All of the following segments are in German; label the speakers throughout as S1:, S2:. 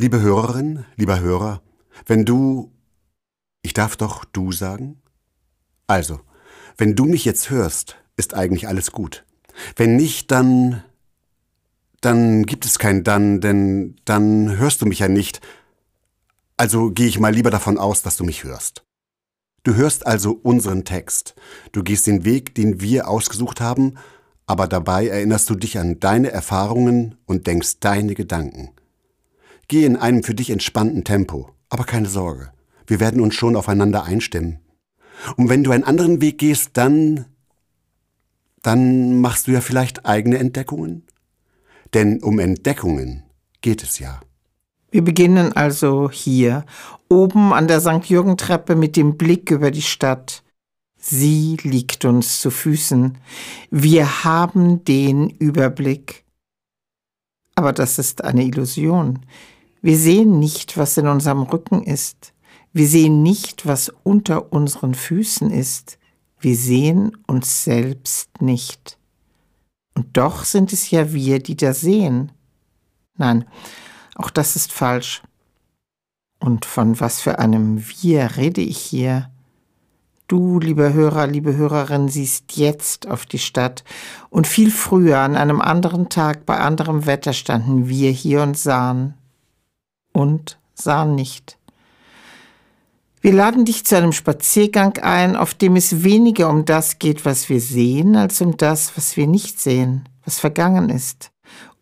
S1: Liebe Hörerin, lieber Hörer, wenn du... Ich darf doch du sagen? Also, wenn du mich jetzt hörst, ist eigentlich alles gut. Wenn nicht, dann... Dann gibt es kein dann, denn dann hörst du mich ja nicht. Also gehe ich mal lieber davon aus, dass du mich hörst. Du hörst also unseren Text. Du gehst den Weg, den wir ausgesucht haben, aber dabei erinnerst du dich an deine Erfahrungen und denkst deine Gedanken. Geh in einem für dich entspannten Tempo, aber keine Sorge, wir werden uns schon aufeinander einstimmen. Und wenn du einen anderen Weg gehst, dann, dann machst du ja vielleicht eigene Entdeckungen? Denn um Entdeckungen geht es ja.
S2: Wir beginnen also hier, oben an der St. Jürgen-Treppe mit dem Blick über die Stadt. Sie liegt uns zu Füßen. Wir haben den Überblick. Aber das ist eine Illusion. Wir sehen nicht, was in unserem Rücken ist. Wir sehen nicht, was unter unseren Füßen ist. Wir sehen uns selbst nicht. Und doch sind es ja wir, die da sehen. Nein, auch das ist falsch. Und von was für einem Wir rede ich hier? Du, lieber Hörer, liebe Hörerin, siehst jetzt auf die Stadt. Und viel früher, an einem anderen Tag, bei anderem Wetter, standen wir hier und sahen und sahen nicht. Wir laden dich zu einem Spaziergang ein, auf dem es weniger um das geht, was wir sehen, als um das, was wir nicht sehen, was vergangen ist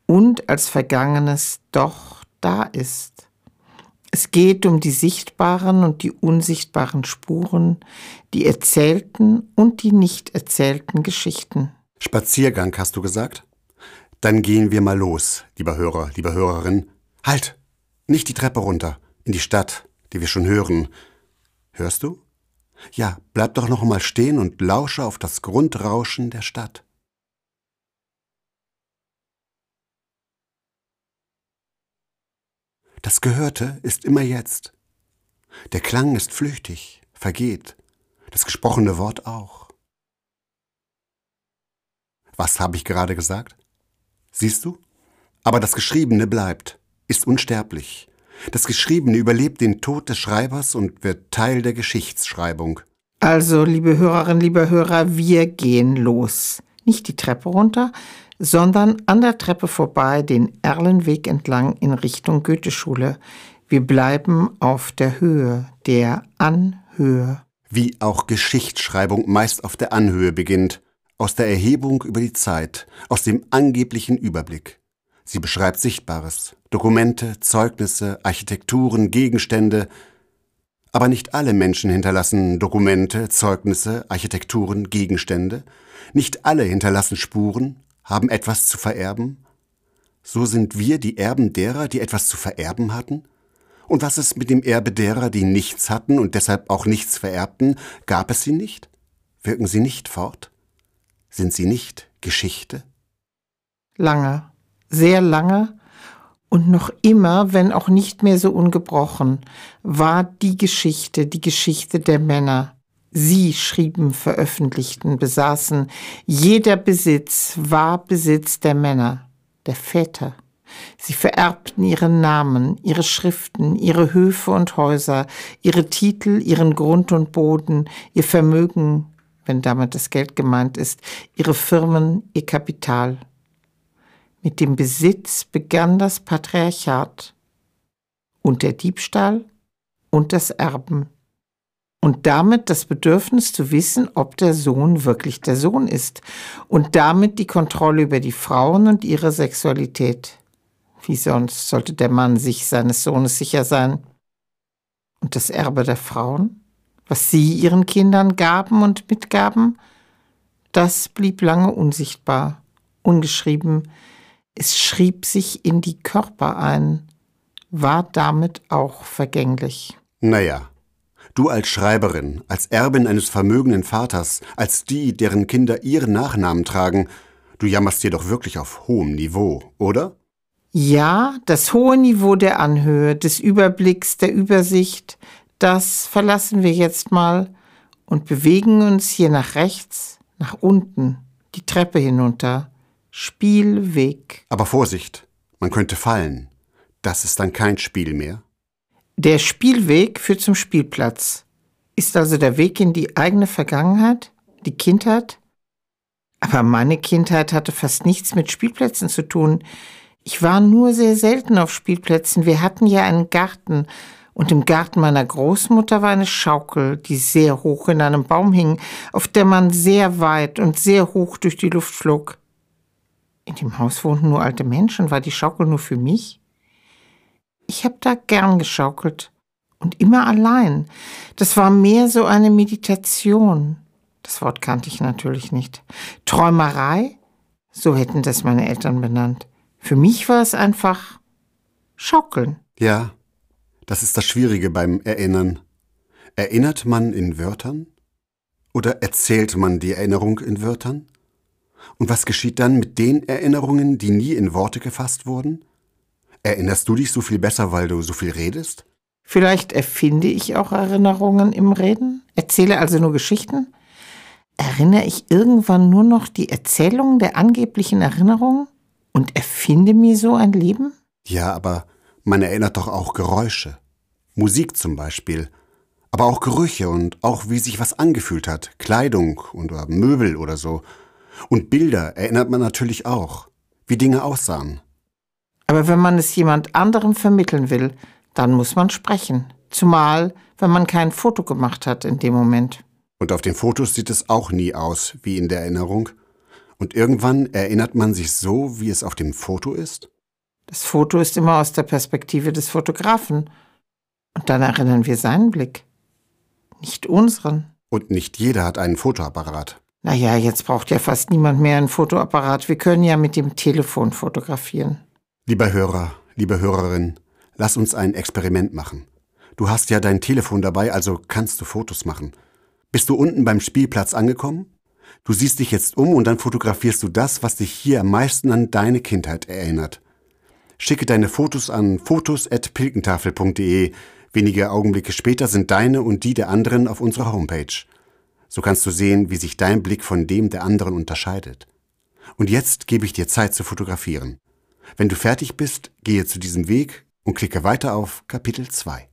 S2: und als Vergangenes doch da ist. Es geht um die sichtbaren und die unsichtbaren Spuren, die erzählten und die nicht erzählten Geschichten.
S1: Spaziergang, hast du gesagt? Dann gehen wir mal los, lieber Hörer, lieber Hörerin. Halt! Nicht die Treppe runter, in die Stadt, die wir schon hören. Hörst du? Ja, bleib doch noch mal stehen und lausche auf das Grundrauschen der Stadt. Das Gehörte ist immer jetzt. Der Klang ist flüchtig, vergeht, das gesprochene Wort auch. Was habe ich gerade gesagt? Siehst du? Aber das Geschriebene bleibt ist unsterblich. Das Geschriebene überlebt den Tod des Schreibers und wird Teil der Geschichtsschreibung.
S2: Also, liebe Hörerinnen, liebe Hörer, wir gehen los. Nicht die Treppe runter, sondern an der Treppe vorbei den Erlenweg entlang in Richtung Goetheschule. Wir bleiben auf der Höhe, der Anhöhe.
S1: Wie auch Geschichtsschreibung meist auf der Anhöhe beginnt, aus der Erhebung über die Zeit, aus dem angeblichen Überblick. Sie beschreibt Sichtbares, Dokumente, Zeugnisse, Architekturen, Gegenstände. Aber nicht alle Menschen hinterlassen Dokumente, Zeugnisse, Architekturen, Gegenstände. Nicht alle hinterlassen Spuren, haben etwas zu vererben. So sind wir die Erben derer, die etwas zu vererben hatten? Und was ist mit dem Erbe derer, die nichts hatten und deshalb auch nichts vererbten? Gab es sie nicht? Wirken sie nicht fort? Sind sie nicht Geschichte?
S2: Lange sehr lange und noch immer, wenn auch nicht mehr so ungebrochen, war die Geschichte die Geschichte der Männer. Sie schrieben, veröffentlichten, besaßen, jeder Besitz war Besitz der Männer, der Väter. Sie vererbten ihren Namen, ihre Schriften, ihre Höfe und Häuser, ihre Titel, ihren Grund und Boden, ihr Vermögen, wenn damit das Geld gemeint ist, ihre Firmen, ihr Kapital. Mit dem Besitz begann das Patriarchat und der Diebstahl und das Erben und damit das Bedürfnis zu wissen, ob der Sohn wirklich der Sohn ist und damit die Kontrolle über die Frauen und ihre Sexualität. Wie sonst sollte der Mann sich seines Sohnes sicher sein? Und das Erbe der Frauen, was sie ihren Kindern gaben und mitgaben, das blieb lange unsichtbar, ungeschrieben, es schrieb sich in die Körper ein, war damit auch vergänglich.
S1: Naja, du als Schreiberin, als Erbin eines vermögenden Vaters, als die, deren Kinder ihren Nachnamen tragen, du jammerst dir doch wirklich auf hohem Niveau, oder?
S2: Ja, das hohe Niveau der Anhöhe, des Überblicks, der Übersicht, das verlassen wir jetzt mal und bewegen uns hier nach rechts, nach unten, die Treppe hinunter. Spielweg.
S1: Aber Vorsicht, man könnte fallen. Das ist dann kein Spiel mehr?
S2: Der Spielweg führt zum Spielplatz. Ist also der Weg in die eigene Vergangenheit, die Kindheit? Aber meine Kindheit hatte fast nichts mit Spielplätzen zu tun. Ich war nur sehr selten auf Spielplätzen. Wir hatten ja einen Garten, und im Garten meiner Großmutter war eine Schaukel, die sehr hoch in einem Baum hing, auf der man sehr weit und sehr hoch durch die Luft flog. In dem Haus wohnten nur alte Menschen, war die Schaukel nur für mich? Ich habe da gern geschaukelt und immer allein. Das war mehr so eine Meditation. Das Wort kannte ich natürlich nicht. Träumerei? So hätten das meine Eltern benannt. Für mich war es einfach Schaukeln.
S1: Ja, das ist das Schwierige beim Erinnern. Erinnert man in Wörtern? Oder erzählt man die Erinnerung in Wörtern? Und was geschieht dann mit den Erinnerungen, die nie in Worte gefasst wurden? Erinnerst du dich so viel besser, weil du so viel redest?
S2: Vielleicht erfinde ich auch Erinnerungen im Reden, erzähle also nur Geschichten. Erinnere ich irgendwann nur noch die Erzählung der angeblichen Erinnerungen und erfinde mir so ein Leben?
S1: Ja, aber man erinnert doch auch Geräusche. Musik zum Beispiel. Aber auch Gerüche und auch wie sich was angefühlt hat. Kleidung oder Möbel oder so. Und Bilder erinnert man natürlich auch. Wie Dinge aussahen.
S2: Aber wenn man es jemand anderem vermitteln will, dann muss man sprechen. Zumal, wenn man kein Foto gemacht hat in dem Moment.
S1: Und auf den Fotos sieht es auch nie aus wie in der Erinnerung. Und irgendwann erinnert man sich so, wie es auf dem Foto ist?
S2: Das Foto ist immer aus der Perspektive des Fotografen. Und dann erinnern wir seinen Blick. Nicht unseren.
S1: Und nicht jeder hat einen Fotoapparat.
S2: Naja, jetzt braucht ja fast niemand mehr einen Fotoapparat. Wir können ja mit dem Telefon fotografieren.
S1: Lieber Hörer, liebe Hörerin, lass uns ein Experiment machen. Du hast ja dein Telefon dabei, also kannst du Fotos machen. Bist du unten beim Spielplatz angekommen? Du siehst dich jetzt um und dann fotografierst du das, was dich hier am meisten an deine Kindheit erinnert. Schicke deine Fotos an fotos.pilkentafel.de. Wenige Augenblicke später sind deine und die der anderen auf unserer Homepage. So kannst du sehen, wie sich dein Blick von dem der anderen unterscheidet. Und jetzt gebe ich dir Zeit zu fotografieren. Wenn du fertig bist, gehe zu diesem Weg und klicke weiter auf Kapitel 2.